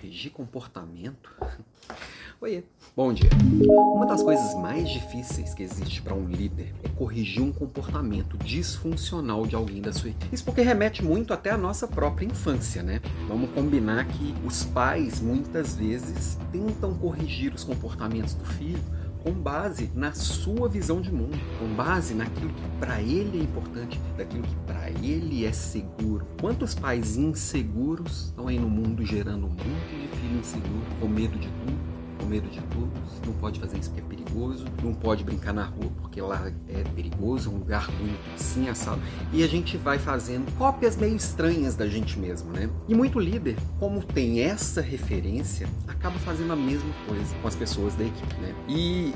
corrigir comportamento? Oiê, bom dia. Uma das coisas mais difíceis que existe para um líder é corrigir um comportamento disfuncional de alguém da sua equipe. Isso porque remete muito até a nossa própria infância, né? Vamos combinar que os pais muitas vezes tentam corrigir os comportamentos do filho com base na sua visão de mundo, com base naquilo que para ele é importante, daquilo que para ele é seguro. Quantos pais inseguros estão aí no mundo gerando um monte de filho inseguro, com medo de tudo? Medo de tudo, não pode fazer isso porque é perigoso, não pode brincar na rua porque lá é perigoso, um lugar ruim, assim assado. E a gente vai fazendo cópias meio estranhas da gente mesmo, né? E muito líder, como tem essa referência, acaba fazendo a mesma coisa com as pessoas da equipe, né? E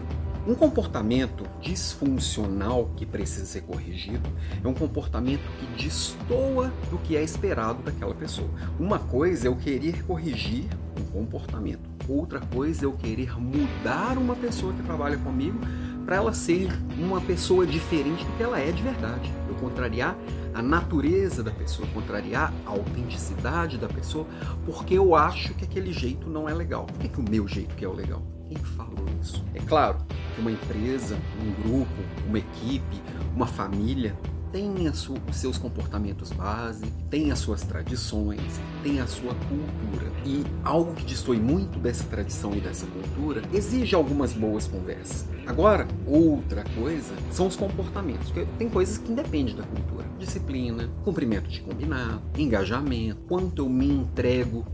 um comportamento disfuncional que precisa ser corrigido é um comportamento que destoa do que é esperado daquela pessoa. Uma coisa é eu querer corrigir um comportamento, outra coisa é eu querer mudar uma pessoa que trabalha comigo para ela ser uma pessoa diferente do que ela é de verdade. Eu contrariar a natureza da pessoa, contrariar a autenticidade da pessoa, porque eu acho que aquele jeito não é legal. Por que, que o meu jeito que é o legal? Quem falou isso? É claro que uma empresa, um grupo, uma equipe, uma família tem os seus comportamentos base, tem as suas tradições, tem a sua cultura. E algo que distoe muito dessa tradição e dessa cultura exige algumas boas conversas. Agora, outra coisa são os comportamentos. Tem coisas que independem da cultura. Disciplina, cumprimento de combinado, engajamento, quanto eu me entrego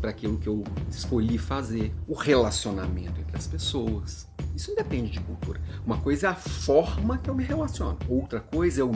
para aquilo que eu escolhi fazer, o relacionamento entre as pessoas. Isso independe de cultura. Uma coisa é a forma que eu me relaciono, outra coisa é eu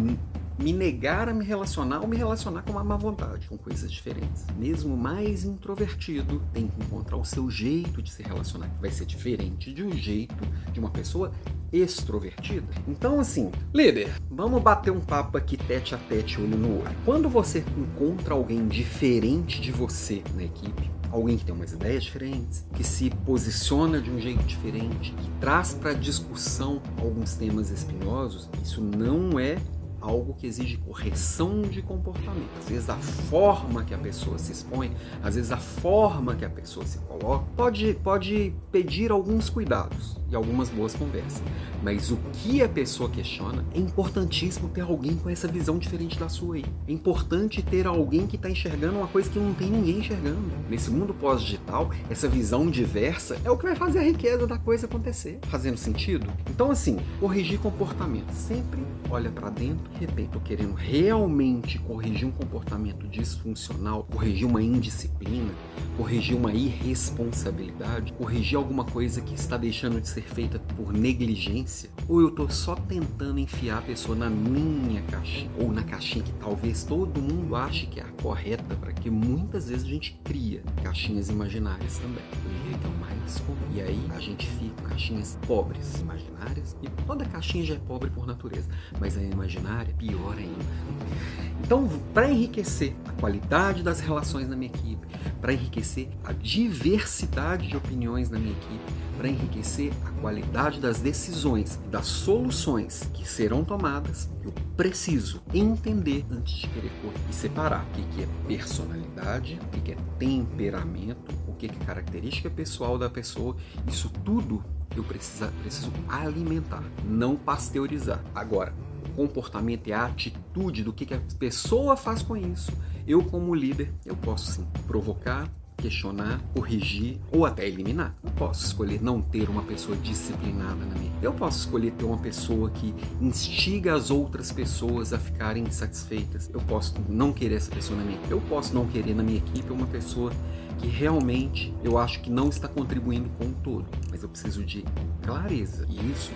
me negar a me relacionar ou me relacionar com uma má vontade, com coisas diferentes. Mesmo mais introvertido tem que encontrar o seu jeito de se relacionar, que vai ser diferente de um jeito de uma pessoa extrovertida. Então, assim, líder, vamos bater um papo aqui tete a tete, olho no olho. Quando você encontra alguém diferente de você na equipe, alguém que tem umas ideias diferentes, que se posiciona de um jeito diferente, que traz para discussão alguns temas espinhosos, isso não é algo que exige correção de comportamento. Às vezes a forma que a pessoa se expõe, às vezes a forma que a pessoa se coloca, pode, pode pedir alguns cuidados e algumas boas conversas. Mas o que a pessoa questiona, é importantíssimo ter alguém com essa visão diferente da sua aí. É importante ter alguém que está enxergando uma coisa que não tem ninguém enxergando. Nesse mundo pós-digital, essa visão diversa é o que vai fazer a riqueza da coisa acontecer. Fazendo sentido? Então, assim, corrigir comportamento. Sempre olha para dentro repente, estou querendo realmente corrigir um comportamento disfuncional, corrigir uma indisciplina, corrigir uma irresponsabilidade, corrigir alguma coisa que está deixando de ser feita por negligência, ou eu estou só tentando enfiar a pessoa na minha caixinha, ou na caixinha que talvez todo mundo ache que é a correta, para que muitas vezes a gente cria caixinhas imaginárias também. O jeito é o mais comum. E aí a gente fica com caixinhas pobres, imaginárias, e toda caixinha já é pobre por natureza, mas a imaginária é pior ainda. Então, para enriquecer a qualidade das relações na minha equipe, para enriquecer a diversidade de opiniões na minha equipe, para enriquecer a qualidade das decisões e das soluções que serão tomadas, eu preciso entender antes de querer e separar o que é personalidade, o que é temperamento, o que é característica pessoal da pessoa. Isso tudo eu preciso, preciso alimentar, não pasteurizar. Agora, comportamento e a atitude do que, que a pessoa faz com isso, eu como líder, eu posso sim provocar, questionar, corrigir ou até eliminar. Eu posso escolher não ter uma pessoa disciplinada na minha. Eu posso escolher ter uma pessoa que instiga as outras pessoas a ficarem insatisfeitas. Eu posso não querer essa pessoa na minha. Eu posso não querer na minha equipe uma pessoa que realmente eu acho que não está contribuindo com o todo, mas eu preciso de clareza e isso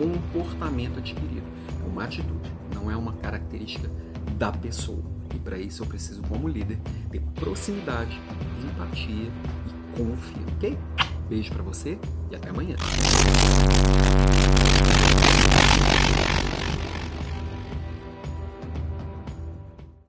é um comportamento adquirido uma atitude, não é uma característica da pessoa. E para isso eu preciso, como líder, ter proximidade, empatia e confiança, ok? Beijo para você e até amanhã.